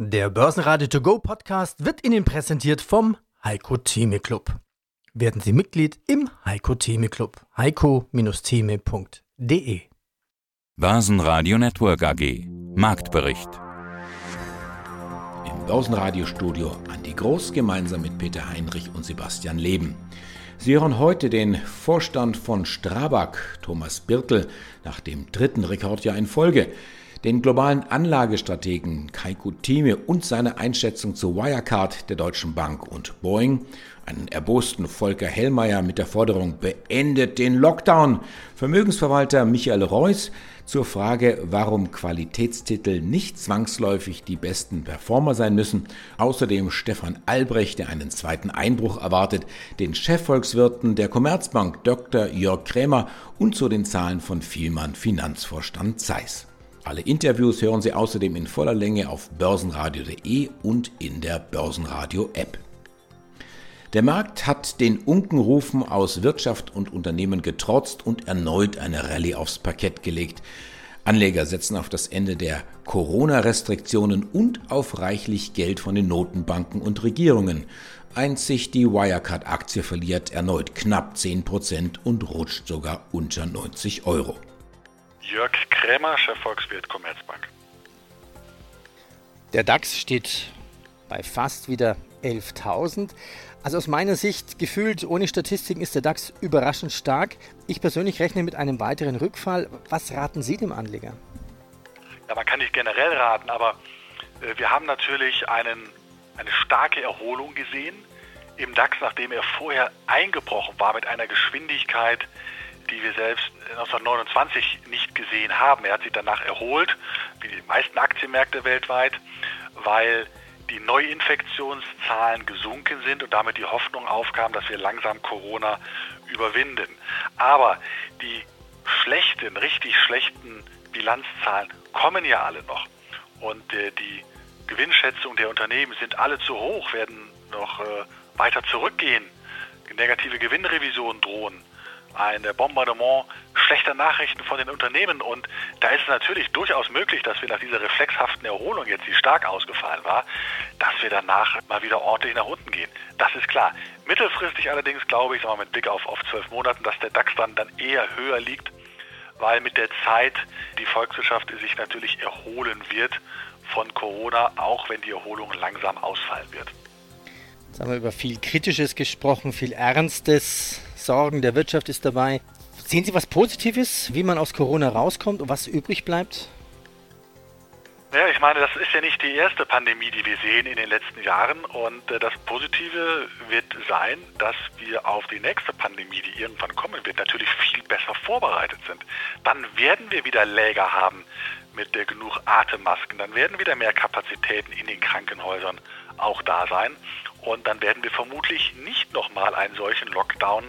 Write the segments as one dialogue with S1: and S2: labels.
S1: Der Börsenradio To Go Podcast wird Ihnen präsentiert vom Heiko Theme Club. Werden Sie Mitglied im Heiko Theme Club. heiko-theme.de
S2: Börsenradio Network AG Marktbericht
S3: Im Börsenradiostudio Andi Groß gemeinsam mit Peter Heinrich und Sebastian Leben. Sie hören heute den Vorstand von Strabag, Thomas Birtel, nach dem dritten Rekordjahr in Folge den globalen Anlagestrategen Kaiko Thieme und seine Einschätzung zu Wirecard der Deutschen Bank und Boeing, einen erbosten Volker Hellmeier mit der Forderung beendet den Lockdown, Vermögensverwalter Michael Reuss zur Frage, warum Qualitätstitel nicht zwangsläufig die besten Performer sein müssen, außerdem Stefan Albrecht, der einen zweiten Einbruch erwartet, den Chefvolkswirten der Commerzbank Dr. Jörg Krämer und zu den Zahlen von Vielmann Finanzvorstand Zeiss. Alle Interviews hören Sie außerdem in voller Länge auf börsenradio.de und in der Börsenradio-App. Der Markt hat den Unkenrufen aus Wirtschaft und Unternehmen getrotzt und erneut eine Rallye aufs Parkett gelegt. Anleger setzen auf das Ende der Corona-Restriktionen und auf reichlich Geld von den Notenbanken und Regierungen. Einzig die Wirecard-Aktie verliert erneut knapp 10% und rutscht sogar unter 90 Euro.
S4: Jörg Krämer, Chefvolkswirt Commerzbank.
S1: Der DAX steht bei fast wieder 11.000. Also aus meiner Sicht gefühlt ohne Statistiken ist der DAX überraschend stark. Ich persönlich rechne mit einem weiteren Rückfall. Was raten Sie dem Anleger?
S4: Ja, man kann nicht generell raten, aber äh, wir haben natürlich einen, eine starke Erholung gesehen im DAX, nachdem er vorher eingebrochen war mit einer Geschwindigkeit, die wir selbst 1929 nicht gesehen haben. Er hat sich danach erholt, wie die meisten Aktienmärkte weltweit, weil die Neuinfektionszahlen gesunken sind und damit die Hoffnung aufkam, dass wir langsam Corona überwinden. Aber die schlechten, richtig schlechten Bilanzzahlen kommen ja alle noch. Und äh, die Gewinnschätzung der Unternehmen sind alle zu hoch, werden noch äh, weiter zurückgehen. Negative Gewinnrevisionen drohen ein Bombardement schlechter Nachrichten von den Unternehmen. Und da ist es natürlich durchaus möglich, dass wir nach dieser reflexhaften Erholung jetzt, die stark ausgefallen war, dass wir danach mal wieder ordentlich nach unten gehen. Das ist klar. Mittelfristig allerdings glaube ich, sagen wir mit Blick auf, auf zwölf Monaten, dass der DAX dann, dann eher höher liegt, weil mit der Zeit die Volkswirtschaft sich natürlich erholen wird von Corona, auch wenn die Erholung langsam ausfallen wird.
S1: Jetzt haben wir über viel Kritisches gesprochen, viel Ernstes. Sorgen der Wirtschaft ist dabei. Sehen Sie was Positives, wie man aus Corona rauskommt und was übrig bleibt?
S4: Ja, ich meine, das ist ja nicht die erste Pandemie, die wir sehen in den letzten Jahren. Und äh, das Positive wird sein, dass wir auf die nächste Pandemie, die irgendwann kommen wird, natürlich viel besser vorbereitet sind. Dann werden wir wieder Läger haben mit genug Atemmasken. Dann werden wieder mehr Kapazitäten in den Krankenhäusern auch da sein. Und dann werden wir vermutlich nicht nochmal einen solchen Lockdown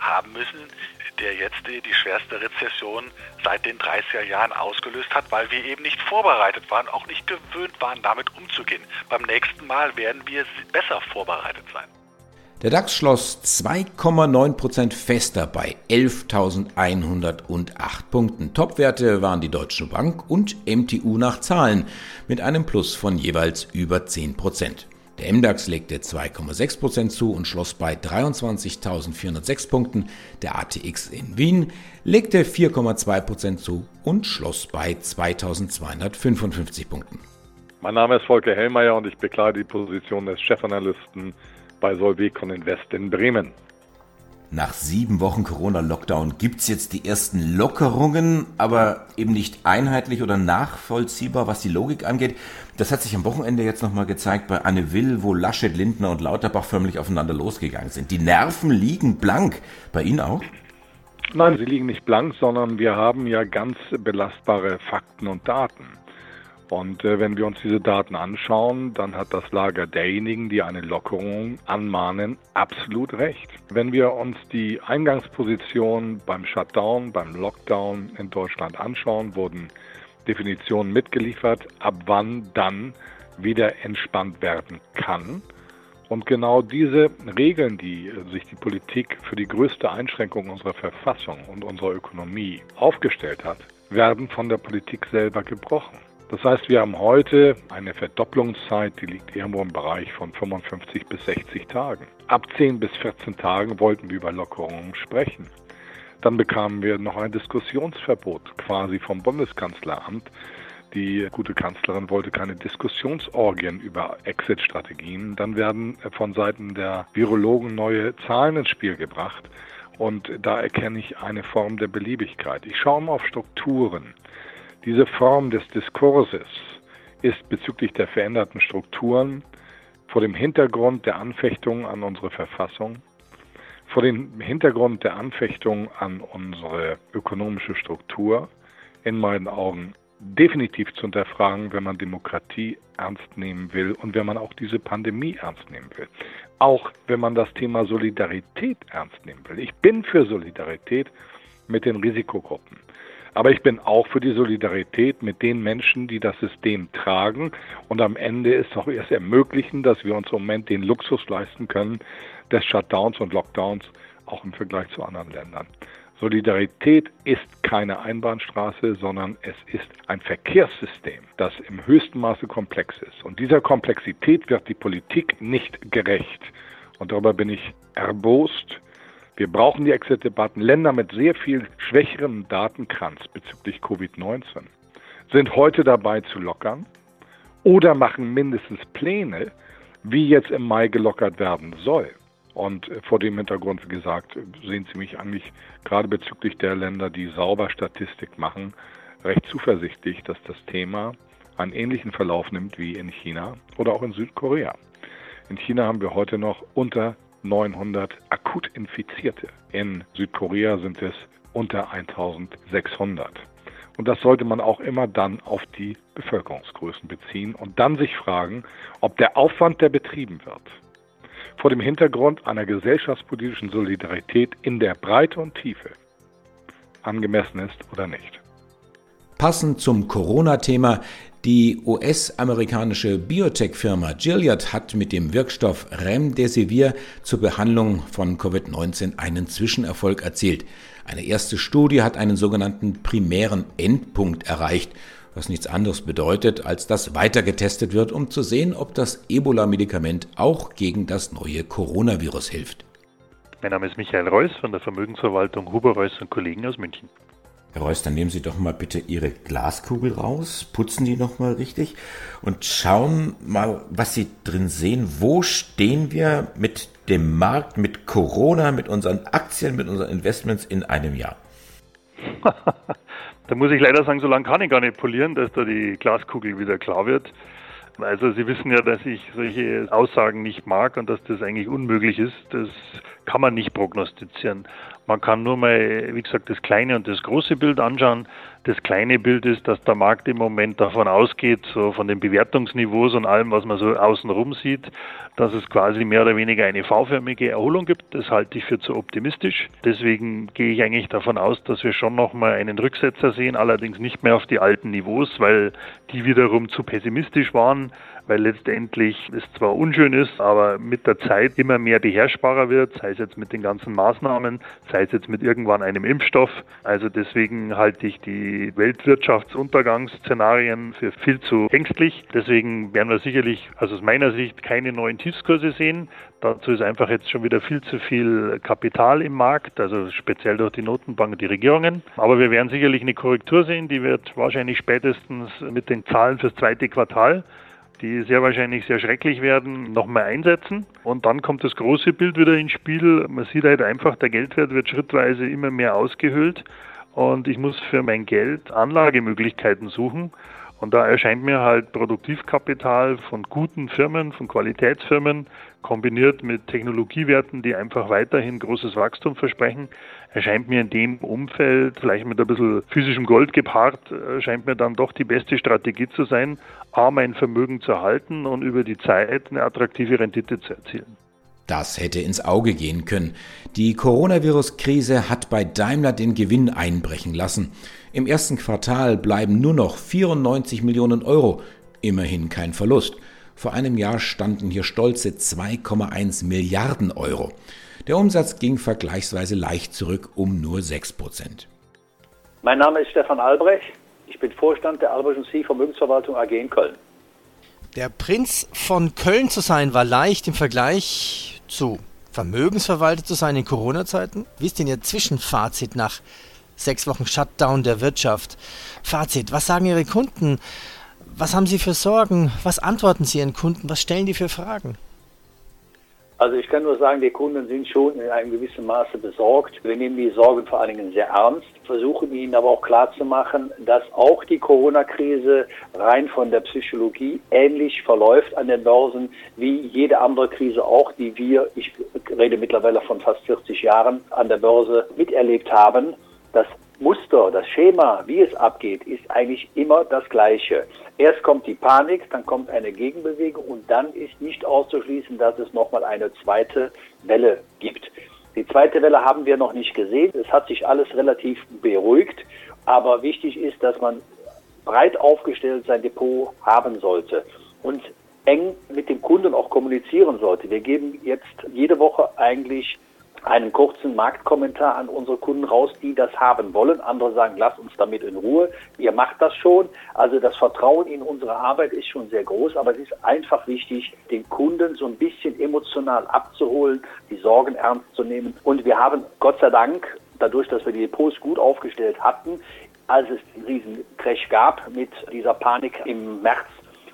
S4: haben müssen, der jetzt die, schwerste Rezession seit den 30er Jahren ausgelöst hat, weil wir eben nicht vorbereitet waren, auch nicht gewöhnt waren, damit umzugehen. Beim nächsten Mal werden wir besser vorbereitet sein.
S3: Der DAX schloss 2,9% fester bei 11.108 Punkten. Topwerte waren die Deutsche Bank und MTU nach Zahlen mit einem Plus von jeweils über 10%. Der MDAX legte 2,6% zu und schloss bei 23.406 Punkten. Der ATX in Wien legte 4,2% zu und schloss bei 2.255 Punkten.
S5: Mein Name ist Volker Hellmeier und ich bekleide die Position des Chefanalysten bei Solvecon Invest in Bremen.
S3: Nach sieben Wochen Corona-Lockdown gibt es jetzt die ersten Lockerungen, aber eben nicht einheitlich oder nachvollziehbar, was die Logik angeht. Das hat sich am Wochenende jetzt nochmal gezeigt bei Anne Will, wo Laschet, Lindner und Lauterbach förmlich aufeinander losgegangen sind. Die Nerven liegen blank. Bei Ihnen auch?
S5: Nein, sie liegen nicht blank, sondern wir haben ja ganz belastbare Fakten und Daten. Und äh, wenn wir uns diese Daten anschauen, dann hat das Lager derjenigen, die eine Lockerung anmahnen, absolut recht. Wenn wir uns die Eingangsposition beim Shutdown, beim Lockdown in Deutschland anschauen, wurden Definitionen mitgeliefert, ab wann dann wieder entspannt werden kann. Und genau diese Regeln, die sich die Politik für die größte Einschränkung unserer Verfassung und unserer Ökonomie aufgestellt hat, werden von der Politik selber gebrochen. Das heißt, wir haben heute eine Verdopplungszeit, die liegt irgendwo im Bereich von 55 bis 60 Tagen. Ab 10 bis 14 Tagen wollten wir über Lockerungen sprechen. Dann bekamen wir noch ein Diskussionsverbot quasi vom Bundeskanzleramt. Die gute Kanzlerin wollte keine Diskussionsorgien über Exit-Strategien. Dann werden von Seiten der Virologen neue Zahlen ins Spiel gebracht. Und da erkenne ich eine Form der Beliebigkeit. Ich schaue mal auf Strukturen. Diese Form des Diskurses ist bezüglich der veränderten Strukturen vor dem Hintergrund der Anfechtung an unsere Verfassung, vor dem Hintergrund der Anfechtung an unsere ökonomische Struktur in meinen Augen definitiv zu hinterfragen, wenn man Demokratie ernst nehmen will und wenn man auch diese Pandemie ernst nehmen will. Auch wenn man das Thema Solidarität ernst nehmen will. Ich bin für Solidarität mit den Risikogruppen. Aber ich bin auch für die Solidarität mit den Menschen, die das System tragen und am Ende es auch erst ermöglichen, dass wir uns im Moment den Luxus leisten können des Shutdowns und Lockdowns, auch im Vergleich zu anderen Ländern. Solidarität ist keine Einbahnstraße, sondern es ist ein Verkehrssystem, das im höchsten Maße komplex ist. Und dieser Komplexität wird die Politik nicht gerecht. Und darüber bin ich erbost wir brauchen die Exit-Debatten. Länder mit sehr viel schwächerem Datenkranz bezüglich Covid-19 sind heute dabei zu lockern oder machen mindestens Pläne, wie jetzt im Mai gelockert werden soll. Und vor dem Hintergrund, wie gesagt, sehen Sie mich eigentlich gerade bezüglich der Länder, die sauber Statistik machen, recht zuversichtlich, dass das Thema einen ähnlichen Verlauf nimmt wie in China oder auch in Südkorea. In China haben wir heute noch unter 900 akut Infizierte. In Südkorea sind es unter 1600. Und das sollte man auch immer dann auf die Bevölkerungsgrößen beziehen und dann sich fragen, ob der Aufwand, der betrieben wird, vor dem Hintergrund einer gesellschaftspolitischen Solidarität in der Breite und Tiefe angemessen ist oder nicht.
S3: Passend zum Corona-Thema die US-amerikanische Biotech-Firma Gilead hat mit dem Wirkstoff Remdesivir zur Behandlung von Covid-19 einen Zwischenerfolg erzielt. Eine erste Studie hat einen sogenannten primären Endpunkt erreicht, was nichts anderes bedeutet, als dass weiter getestet wird, um zu sehen, ob das Ebola-Medikament auch gegen das neue Coronavirus hilft.
S6: Mein Name ist Michael Reuss von der Vermögensverwaltung Huber Reuss und Kollegen aus München.
S3: Herr Reus, dann nehmen Sie doch mal bitte Ihre Glaskugel raus, putzen die nochmal richtig und schauen mal, was Sie drin sehen. Wo stehen wir mit dem Markt, mit Corona, mit unseren Aktien, mit unseren Investments in einem Jahr?
S6: da muss ich leider sagen, so lange kann ich gar nicht polieren, dass da die Glaskugel wieder klar wird. Also Sie wissen ja, dass ich solche Aussagen nicht mag und dass das eigentlich unmöglich ist. Das kann man nicht prognostizieren. Man kann nur mal, wie gesagt, das kleine und das große Bild anschauen. Das kleine Bild ist, dass der Markt im Moment davon ausgeht, so von den Bewertungsniveaus und allem, was man so außenrum sieht, dass es quasi mehr oder weniger eine V-förmige Erholung gibt. Das halte ich für zu optimistisch. Deswegen gehe ich eigentlich davon aus, dass wir schon nochmal einen Rücksetzer sehen, allerdings nicht mehr auf die alten Niveaus, weil die wiederum zu pessimistisch waren weil letztendlich es zwar unschön ist, aber mit der Zeit immer mehr beherrschbarer wird, sei es jetzt mit den ganzen Maßnahmen, sei es jetzt mit irgendwann einem Impfstoff. Also deswegen halte ich die Weltwirtschaftsuntergangsszenarien für viel zu ängstlich. Deswegen werden wir sicherlich, also aus meiner Sicht, keine neuen Tiefskurse sehen. Dazu ist einfach jetzt schon wieder viel zu viel Kapital im Markt, also speziell durch die Notenbank und die Regierungen. Aber wir werden sicherlich eine Korrektur sehen, die wird wahrscheinlich spätestens mit den Zahlen fürs zweite Quartal die sehr wahrscheinlich sehr schrecklich werden, nochmal einsetzen. Und dann kommt das große Bild wieder ins Spiel. Man sieht halt einfach, der Geldwert wird schrittweise immer mehr ausgehöhlt und ich muss für mein Geld Anlagemöglichkeiten suchen. Und da erscheint mir halt Produktivkapital von guten Firmen, von Qualitätsfirmen, kombiniert mit Technologiewerten, die einfach weiterhin großes Wachstum versprechen, erscheint mir in dem Umfeld, vielleicht mit ein bisschen physischem Gold gepaart, scheint mir dann doch die beste Strategie zu sein, A, mein Vermögen zu halten und über die Zeit eine attraktive Rendite zu erzielen.
S3: Das hätte ins Auge gehen können. Die Coronavirus-Krise hat bei Daimler den Gewinn einbrechen lassen. Im ersten Quartal bleiben nur noch 94 Millionen Euro. Immerhin kein Verlust. Vor einem Jahr standen hier stolze 2,1 Milliarden Euro. Der Umsatz ging vergleichsweise leicht zurück um nur 6 Prozent.
S7: Mein Name ist Stefan Albrecht. Ich bin Vorstand der Albert C. Vermögensverwaltung AG in Köln.
S1: Der Prinz von Köln zu sein war leicht im Vergleich zu Vermögensverwalter zu sein in Corona-Zeiten. Wie ist denn Ihr Zwischenfazit nach sechs Wochen Shutdown der Wirtschaft? Fazit, was sagen Ihre Kunden? Was haben Sie für Sorgen? Was antworten Sie Ihren Kunden? Was stellen die für Fragen?
S7: Also ich kann nur sagen, die Kunden sind schon in einem gewissen Maße besorgt. Wir nehmen die Sorgen vor allen Dingen sehr ernst, versuchen ihnen aber auch klarzumachen, dass auch die Corona-Krise rein von der Psychologie ähnlich verläuft an den Börsen wie jede andere Krise auch, die wir, ich rede mittlerweile von fast 40 Jahren, an der Börse miterlebt haben. Das Muster, das Schema, wie es abgeht, ist eigentlich immer das gleiche. Erst kommt die Panik, dann kommt eine Gegenbewegung und dann ist nicht auszuschließen, dass es nochmal eine zweite Welle gibt. Die zweite Welle haben wir noch nicht gesehen. Es hat sich alles relativ beruhigt, aber wichtig ist, dass man breit aufgestellt sein Depot haben sollte und eng mit dem Kunden auch kommunizieren sollte. Wir geben jetzt jede Woche eigentlich einen kurzen Marktkommentar an unsere Kunden raus, die das haben wollen. Andere sagen, lasst uns damit in Ruhe. Ihr macht das schon. Also das Vertrauen in unsere Arbeit ist schon sehr groß, aber es ist einfach wichtig, den Kunden so ein bisschen emotional abzuholen, die Sorgen ernst zu nehmen. Und wir haben Gott sei Dank, dadurch, dass wir die Depots gut aufgestellt hatten, als es den riesen Crash gab mit dieser Panik im März,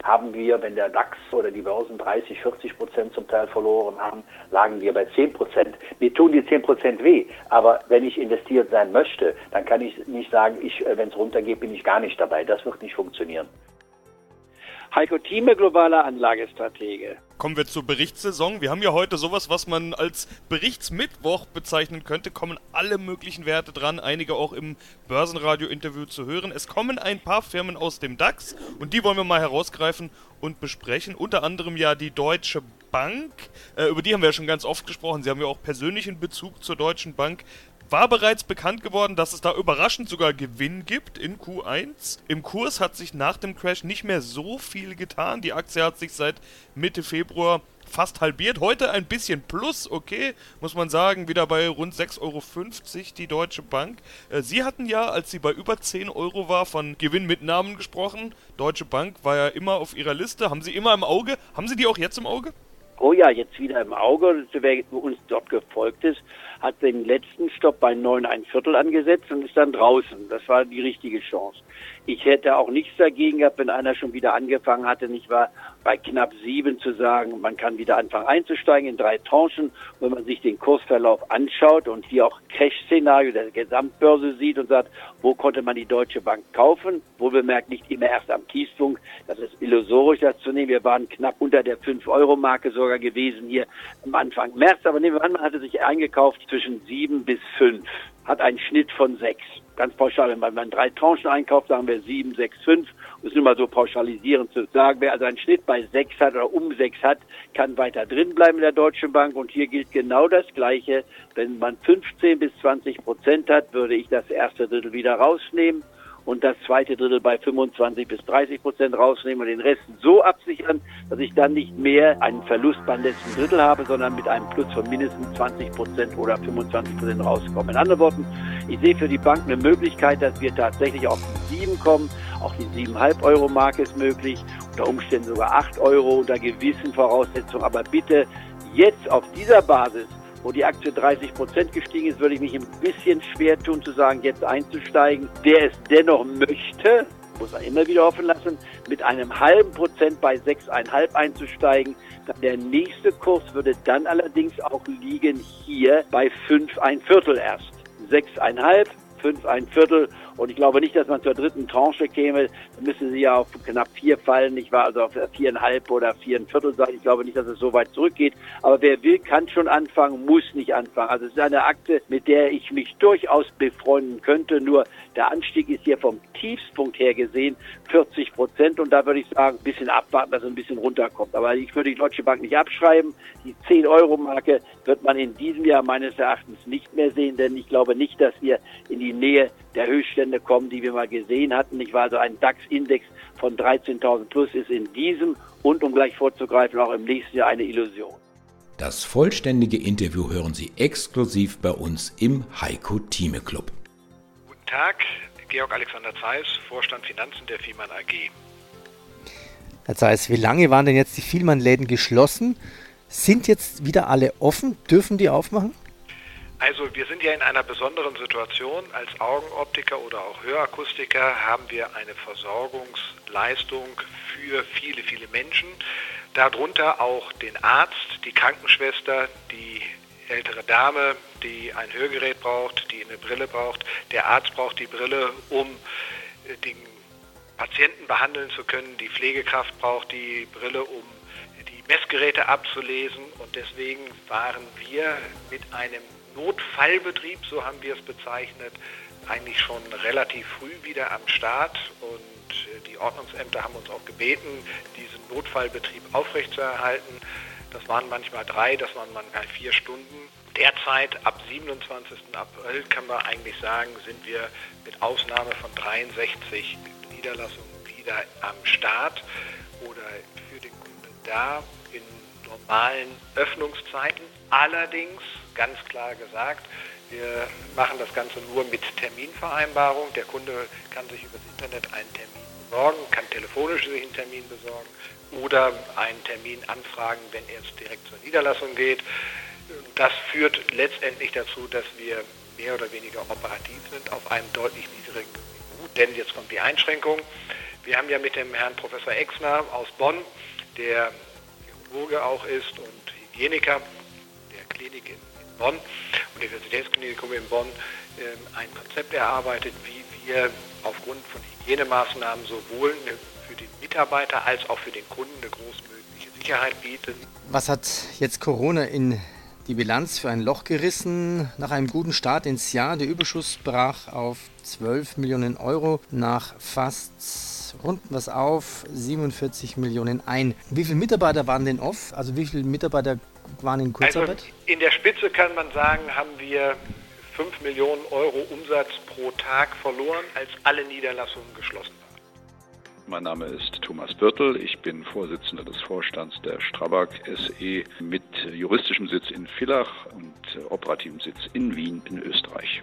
S7: haben wir, wenn der DAX oder die Börsen 30, 40 Prozent zum Teil verloren haben, lagen wir bei 10 Prozent. Mir tun die 10 Prozent weh, aber wenn ich investiert sein möchte, dann kann ich nicht sagen, ich, äh, wenn es runtergeht, bin ich gar nicht dabei. Das wird nicht funktionieren.
S8: Heiko Thieme, globaler Anlagestratege.
S9: Kommen wir zur Berichtssaison. Wir haben ja heute sowas, was man als Berichtsmittwoch bezeichnen könnte. Kommen alle möglichen Werte dran, einige auch im Börsenradio-Interview zu hören. Es kommen ein paar Firmen aus dem DAX und die wollen wir mal herausgreifen und besprechen. Unter anderem ja die Deutsche Bank. Äh, über die haben wir ja schon ganz oft gesprochen. Sie haben ja auch persönlichen Bezug zur Deutschen Bank war bereits bekannt geworden, dass es da überraschend sogar Gewinn gibt in Q1. Im Kurs hat sich nach dem Crash nicht mehr so viel getan. Die Aktie hat sich seit Mitte Februar fast halbiert. Heute ein bisschen plus, okay, muss man sagen, wieder bei rund 6,50 Euro die Deutsche Bank. Äh, sie hatten ja, als sie bei über 10 Euro war, von Gewinnmitnahmen gesprochen. Deutsche Bank war ja immer auf ihrer Liste. Haben Sie immer im Auge? Haben Sie die auch jetzt im Auge?
S8: Oh ja, jetzt wieder im Auge. Wer uns dort gefolgt ist, hat den letzten Stopp bei 9 ein Viertel angesetzt und ist dann draußen. Das war die richtige Chance. Ich hätte auch nichts dagegen gehabt, wenn einer schon wieder angefangen hatte, nicht wahr, bei knapp sieben zu sagen, man kann wieder anfangen einzusteigen in drei Tranchen. Wenn man sich den Kursverlauf anschaut und hier auch Crash-Szenario der Gesamtbörse sieht und sagt, wo konnte man die Deutsche Bank kaufen? Wohl bemerkt nicht immer erst am Kiespunkt. Das ist illusorisch, das zu nehmen. Wir waren knapp unter der 5-Euro-Marke sogar gewesen hier am Anfang März. Aber nehmen wir an, man hatte sich eingekauft zwischen sieben bis fünf, hat einen Schnitt von sechs. Ganz pauschal, wenn man drei Tranchen einkauft, sagen wir sieben, sechs, fünf. Es nur mal so pauschalisierend zu sagen. Wer also einen Schnitt bei sechs hat oder um sechs hat, kann weiter drin bleiben in der Deutschen Bank. Und hier gilt genau das Gleiche. Wenn man 15 bis 20 Prozent hat, würde ich das erste Drittel wieder rausnehmen und das zweite Drittel bei 25 bis 30 Prozent rausnehmen und den Rest so absichern, dass ich dann nicht mehr einen Verlust beim letzten Drittel habe, sondern mit einem Plus von mindestens 20 Prozent oder 25 Prozent rauskomme. In anderen Worten, ich sehe für die Bank eine Möglichkeit, dass wir tatsächlich auf die 7 kommen. Auch die 7,5 Euro Marke ist möglich, unter Umständen sogar 8 Euro unter gewissen Voraussetzungen. Aber bitte jetzt auf dieser Basis wo die Aktie 30 Prozent gestiegen ist, würde ich mich ein bisschen schwer tun zu sagen, jetzt einzusteigen. Wer es dennoch möchte, muss er immer wieder offen lassen, mit einem halben Prozent bei 6,5 einzusteigen. Der nächste Kurs würde dann allerdings auch liegen hier bei 5 ein Viertel erst. 6,5, 5 ein Viertel und ich glaube nicht, dass man zur dritten Tranche käme. Da müsste sie ja auf knapp vier fallen. Ich war also auf viereinhalb oder viereinviertel sein. Ich glaube nicht, dass es so weit zurückgeht. Aber wer will, kann schon anfangen, muss nicht anfangen. Also es ist eine Akte, mit der ich mich durchaus befreunden könnte. Nur der Anstieg ist hier vom Tiefspunkt her gesehen 40 Prozent. Und da würde ich sagen, ein bisschen abwarten, dass es ein bisschen runterkommt. Aber ich würde die Deutsche Bank nicht abschreiben. Die 10-Euro-Marke wird man in diesem Jahr meines Erachtens nicht mehr sehen, denn ich glaube nicht, dass wir in die Nähe der Höchststände kommen, die wir mal gesehen hatten. Ich war also ein DAX-Index von 13.000 plus ist in diesem und um gleich vorzugreifen auch im nächsten Jahr eine Illusion.
S3: Das vollständige Interview hören Sie exklusiv bei uns im Heiko Thieme Club.
S4: Guten Tag,
S10: Georg Alexander Zeiss, Vorstand Finanzen der Fiemann AG.
S1: Herr Zeiss, wie lange waren denn jetzt die Vielmann-Läden geschlossen? Sind jetzt wieder alle offen? Dürfen die aufmachen?
S10: Also wir sind ja in einer besonderen Situation. Als Augenoptiker oder auch Hörakustiker haben wir eine Versorgungsleistung für viele, viele Menschen. Darunter auch den Arzt, die Krankenschwester, die ältere Dame, die ein Hörgerät braucht, die eine Brille braucht. Der Arzt braucht die Brille, um äh, den Patienten behandeln zu können. Die Pflegekraft braucht die Brille, um die Messgeräte abzulesen. Und deswegen waren wir mit einem Notfallbetrieb, so haben wir es bezeichnet, eigentlich schon relativ früh wieder am Start. Und äh, die Ordnungsämter haben uns auch gebeten, diesen Notfallbetrieb aufrechtzuerhalten. Das waren manchmal drei, das waren manchmal vier Stunden. Derzeit, ab 27. April, kann man eigentlich sagen, sind wir mit Ausnahme von 63 Niederlassungen wieder am Start oder für den Kunden da in normalen Öffnungszeiten. Allerdings, ganz klar gesagt, wir machen das Ganze nur mit Terminvereinbarung. Der Kunde kann sich über das Internet einen Termin besorgen, kann telefonisch sich einen Termin besorgen oder einen Termin anfragen, wenn er jetzt direkt zur Niederlassung geht. Das führt letztendlich dazu, dass wir mehr oder weniger operativ sind auf einem deutlich niedrigen Niveau. Denn jetzt kommt die Einschränkung. Wir haben ja mit dem Herrn Professor Exner aus Bonn, der Chirurge auch ist und Hygieniker der Klinik in, Bonn, Universitätsklinikum in Bonn, ähm, ein Konzept erarbeitet, wie wir aufgrund von Hygienemaßnahmen sowohl für den Mitarbeiter als auch für den Kunden eine großmögliche Sicherheit bieten.
S1: Was hat jetzt Corona in die Bilanz für ein Loch gerissen? Nach einem guten Start ins Jahr, der Überschuss brach auf 12 Millionen Euro nach fast runden was auf, 47 Millionen ein. Wie viele Mitarbeiter waren denn off? Also wie viele Mitarbeiter waren in Kurzarbeit? Also
S10: in der Spitze kann man sagen, haben wir 5 Millionen Euro Umsatz pro Tag verloren, als alle Niederlassungen geschlossen waren.
S11: Mein Name ist Thomas Birtel. Ich bin Vorsitzender des Vorstands der Strabag SE mit juristischem Sitz in Villach und operativem Sitz in Wien in Österreich.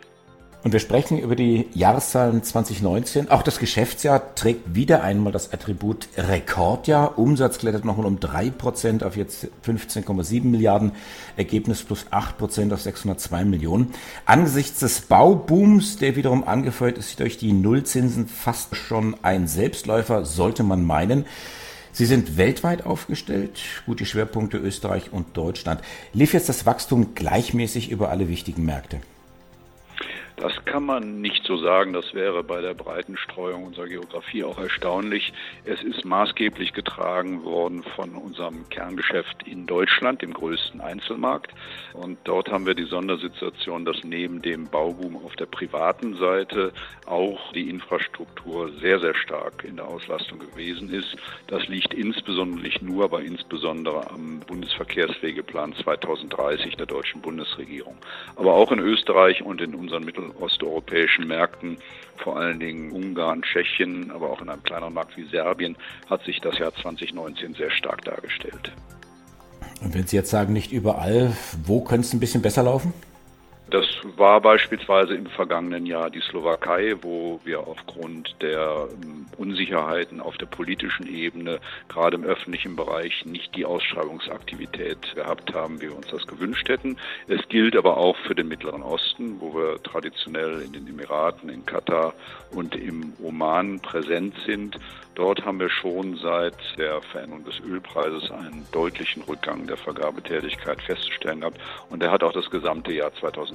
S3: Und wir sprechen über die Jahreszahlen 2019. Auch das Geschäftsjahr trägt wieder einmal das Attribut Rekordjahr. Umsatz klettert nochmal um 3% auf jetzt 15,7 Milliarden. Ergebnis plus 8% auf 602 Millionen. Angesichts des Baubooms, der wiederum angefeuert ist durch die Nullzinsen, fast schon ein Selbstläufer, sollte man meinen. Sie sind weltweit aufgestellt, gute Schwerpunkte Österreich und Deutschland. Lief jetzt das Wachstum gleichmäßig über alle wichtigen Märkte?
S11: Das kann man nicht so sagen. Das wäre bei der breiten Streuung unserer Geografie auch erstaunlich. Es ist maßgeblich getragen worden von unserem Kerngeschäft in Deutschland, dem größten Einzelmarkt. Und dort haben wir die Sondersituation, dass neben dem Bauboom auf der privaten Seite auch die Infrastruktur sehr, sehr stark in der Auslastung gewesen ist. Das liegt insbesondere nicht nur, aber insbesondere am Bundesverkehrswegeplan 2030 der deutschen Bundesregierung. Aber auch in Österreich und in unseren Mittel osteuropäischen Märkten, vor allen Dingen Ungarn, Tschechien, aber auch in einem kleineren Markt wie Serbien, hat sich das Jahr 2019 sehr stark dargestellt.
S3: Und wenn Sie jetzt sagen, nicht überall, wo könnte es ein bisschen besser laufen?
S11: Das war beispielsweise im vergangenen Jahr die Slowakei, wo wir aufgrund der ähm, Unsicherheiten auf der politischen Ebene, gerade im öffentlichen Bereich, nicht die Ausschreibungsaktivität gehabt haben, wie wir uns das gewünscht hätten. Es gilt aber auch für den Mittleren Osten, wo wir traditionell in den Emiraten, in Katar und im Oman präsent sind. Dort haben wir schon seit der Veränderung des Ölpreises einen deutlichen Rückgang der Vergabetätigkeit festzustellen gehabt. Und der hat auch das gesamte Jahr 2019